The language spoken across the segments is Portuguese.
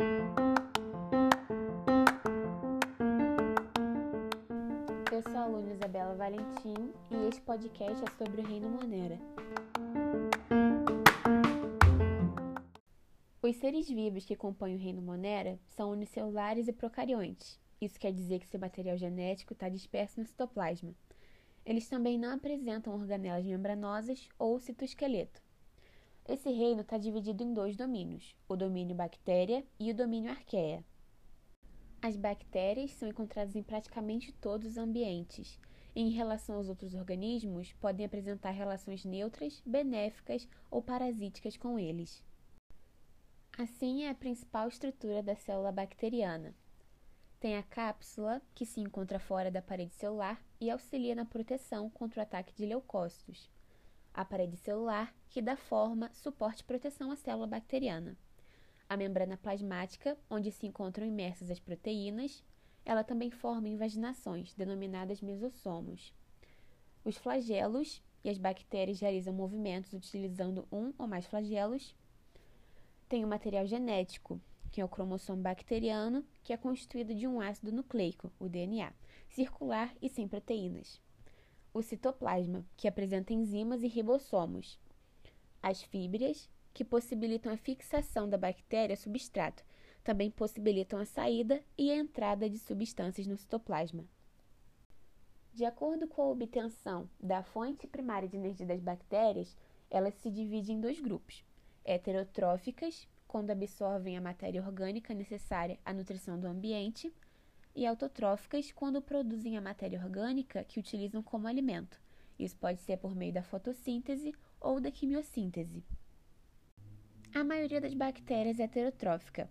Eu sou a aluna Isabela Valentim e este podcast é sobre o Reino Monera. Os seres vivos que compõem o Reino Monera são unicelulares e procariontes. Isso quer dizer que seu material genético está disperso no citoplasma. Eles também não apresentam organelas membranosas ou citoesqueleto. Esse reino está dividido em dois domínios, o domínio bactéria e o domínio arqueia. As bactérias são encontradas em praticamente todos os ambientes. E em relação aos outros organismos, podem apresentar relações neutras, benéficas ou parasíticas com eles. Assim é a principal estrutura da célula bacteriana. Tem a cápsula, que se encontra fora da parede celular e auxilia na proteção contra o ataque de leucócitos. A parede celular, que dá forma, suporte e proteção à célula bacteriana a membrana plasmática, onde se encontram imersas as proteínas. Ela também forma invaginações, denominadas mesossomos. Os flagelos e as bactérias realizam movimentos utilizando um ou mais flagelos. Tem o material genético, que é o cromossomo bacteriano, que é constituído de um ácido nucleico, o DNA, circular e sem proteínas. O citoplasma, que apresenta enzimas e ribossomos. As fíbrias, que possibilitam a fixação da bactéria a substrato, também possibilitam a saída e a entrada de substâncias no citoplasma. De acordo com a obtenção da fonte primária de energia das bactérias, elas se dividem em dois grupos: heterotróficas, quando absorvem a matéria orgânica necessária à nutrição do ambiente, e autotróficas, quando produzem a matéria orgânica que utilizam como alimento. Isso pode ser por meio da fotossíntese ou da quimiossíntese. A maioria das bactérias é heterotrófica,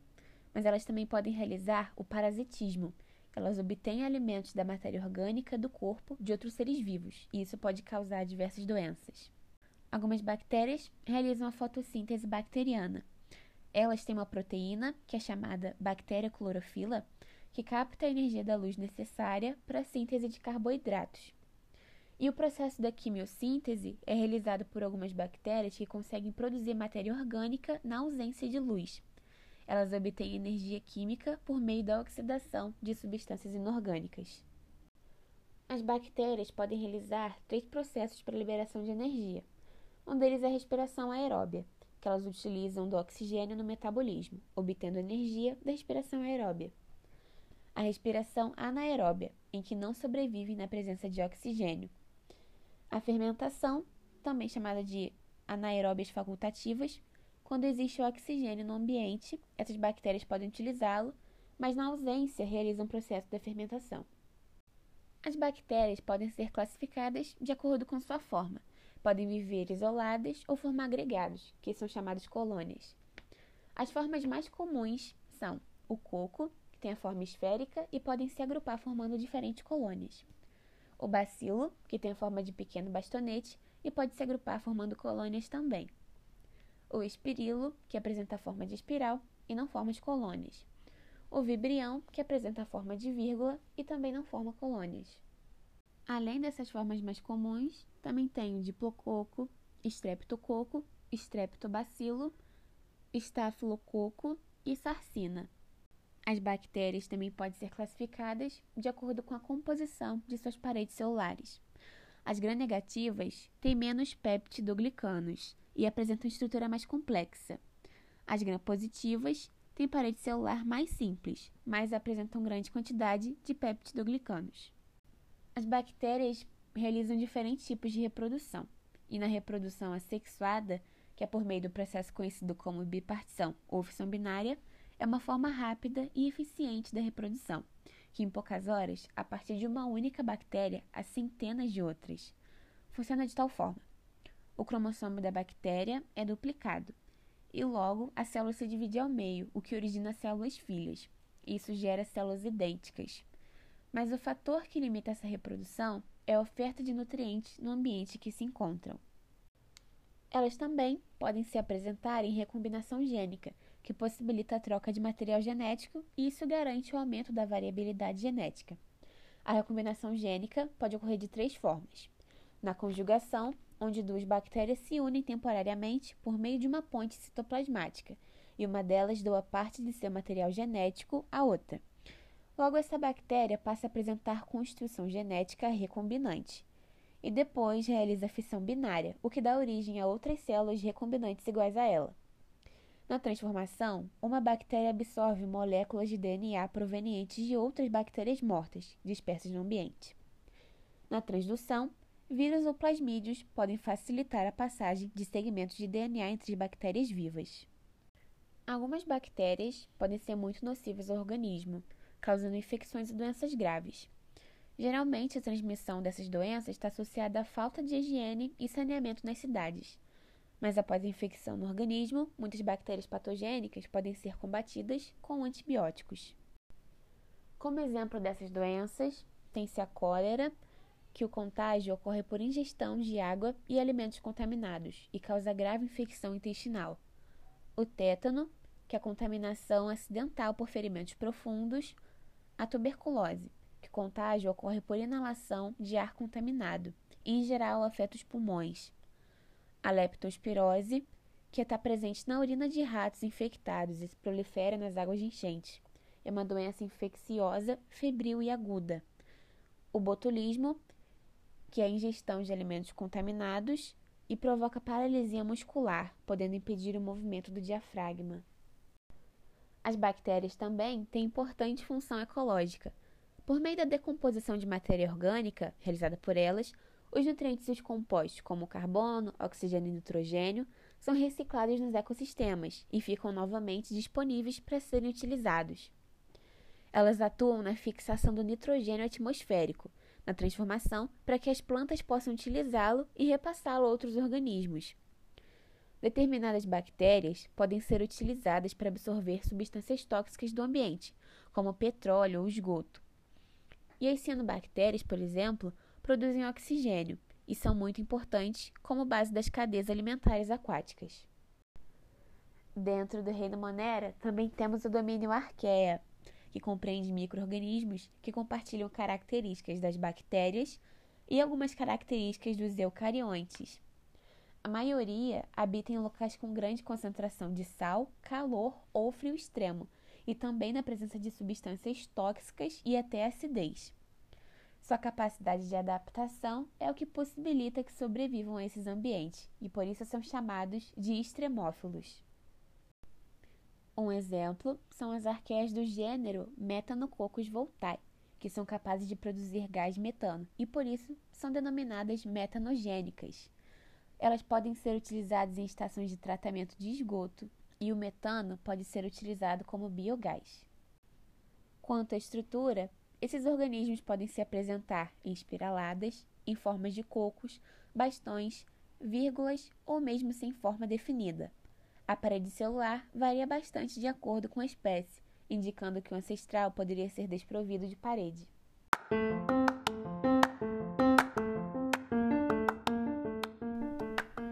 mas elas também podem realizar o parasitismo. Elas obtêm alimentos da matéria orgânica do corpo de outros seres vivos, e isso pode causar diversas doenças. Algumas bactérias realizam a fotossíntese bacteriana. Elas têm uma proteína, que é chamada bactéria clorofila, que capta a energia da luz necessária para a síntese de carboidratos. E o processo da quimiossíntese é realizado por algumas bactérias que conseguem produzir matéria orgânica na ausência de luz. Elas obtêm energia química por meio da oxidação de substâncias inorgânicas. As bactérias podem realizar três processos para liberação de energia. Um deles é a respiração aeróbia, que elas utilizam do oxigênio no metabolismo, obtendo energia da respiração aeróbia. A respiração anaeróbia, em que não sobrevivem na presença de oxigênio, a fermentação, também chamada de anaeróbias facultativas, quando existe oxigênio no ambiente, essas bactérias podem utilizá-lo, mas na ausência realizam o processo da fermentação. As bactérias podem ser classificadas de acordo com sua forma. Podem viver isoladas ou formar agregados, que são chamados colônias. As formas mais comuns são o coco, que tem a forma esférica e podem se agrupar formando diferentes colônias o bacilo, que tem a forma de pequeno bastonete e pode se agrupar formando colônias também. O espirilo, que apresenta a forma de espiral e não forma as colônias. O vibrião, que apresenta a forma de vírgula e também não forma colônias. Além dessas formas mais comuns, também tem o diplococo, estreptococo, estreptobacilo, estafilococo e sarcina. As bactérias também podem ser classificadas de acordo com a composição de suas paredes celulares. As gram-negativas têm menos peptidoglicanos e apresentam estrutura mais complexa. As gram-positivas têm parede celular mais simples, mas apresentam grande quantidade de peptidoglicanos. As bactérias realizam diferentes tipos de reprodução, e na reprodução assexuada, que é por meio do processo conhecido como bipartição ou fissão binária, é uma forma rápida e eficiente da reprodução, que em poucas horas, a partir de uma única bactéria, há centenas de outras. Funciona de tal forma: o cromossomo da bactéria é duplicado e logo a célula se divide ao meio, o que origina células filhas. Isso gera células idênticas. Mas o fator que limita essa reprodução é a oferta de nutrientes no ambiente que se encontram. Elas também podem se apresentar em recombinação gênica, que possibilita a troca de material genético e isso garante o aumento da variabilidade genética. A recombinação gênica pode ocorrer de três formas: na conjugação, onde duas bactérias se unem temporariamente por meio de uma ponte citoplasmática, e uma delas doa parte de seu material genético à outra. Logo, essa bactéria passa a apresentar constituição genética recombinante e depois realiza a fissão binária, o que dá origem a outras células recombinantes iguais a ela. Na transformação, uma bactéria absorve moléculas de DNA provenientes de outras bactérias mortas, dispersas no ambiente. Na transdução, vírus ou plasmídios podem facilitar a passagem de segmentos de DNA entre as bactérias vivas. Algumas bactérias podem ser muito nocivas ao organismo, causando infecções e doenças graves. Geralmente, a transmissão dessas doenças está associada à falta de higiene e saneamento nas cidades. Mas após a infecção no organismo, muitas bactérias patogênicas podem ser combatidas com antibióticos. Como exemplo dessas doenças, tem-se a cólera, que o contágio ocorre por ingestão de água e alimentos contaminados e causa grave infecção intestinal. O tétano, que é a contaminação acidental por ferimentos profundos. A tuberculose, que o contágio ocorre por inalação de ar contaminado e, em geral, afeta os pulmões. A leptospirose, que está presente na urina de ratos infectados e se prolifera nas águas de enchente. É uma doença infecciosa, febril e aguda. O botulismo, que é a ingestão de alimentos contaminados e provoca paralisia muscular, podendo impedir o movimento do diafragma. As bactérias também têm importante função ecológica. Por meio da decomposição de matéria orgânica realizada por elas, os nutrientes e os compostos, como carbono, oxigênio e nitrogênio, são reciclados nos ecossistemas e ficam novamente disponíveis para serem utilizados. Elas atuam na fixação do nitrogênio atmosférico, na transformação para que as plantas possam utilizá-lo e repassá-lo a outros organismos. Determinadas bactérias podem ser utilizadas para absorver substâncias tóxicas do ambiente, como petróleo ou esgoto. E as cianobactérias, por exemplo, produzem oxigênio e são muito importantes como base das cadeias alimentares aquáticas. Dentro do reino Monera, também temos o domínio Arquea, que compreende microorganismos que compartilham características das bactérias e algumas características dos eucariontes. A maioria habita em locais com grande concentração de sal, calor ou frio extremo, e também na presença de substâncias tóxicas e até acidez. Sua capacidade de adaptação é o que possibilita que sobrevivam a esses ambientes, e por isso são chamados de extremófilos. Um exemplo são as arqueias do gênero Metanococcus voltae, que são capazes de produzir gás metano e por isso são denominadas metanogênicas. Elas podem ser utilizadas em estações de tratamento de esgoto e o metano pode ser utilizado como biogás. Quanto à estrutura, esses organismos podem se apresentar em espiraladas, em formas de cocos, bastões, vírgulas ou mesmo sem forma definida. A parede celular varia bastante de acordo com a espécie, indicando que o ancestral poderia ser desprovido de parede.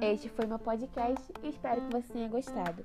Este foi meu podcast e espero que você tenha gostado.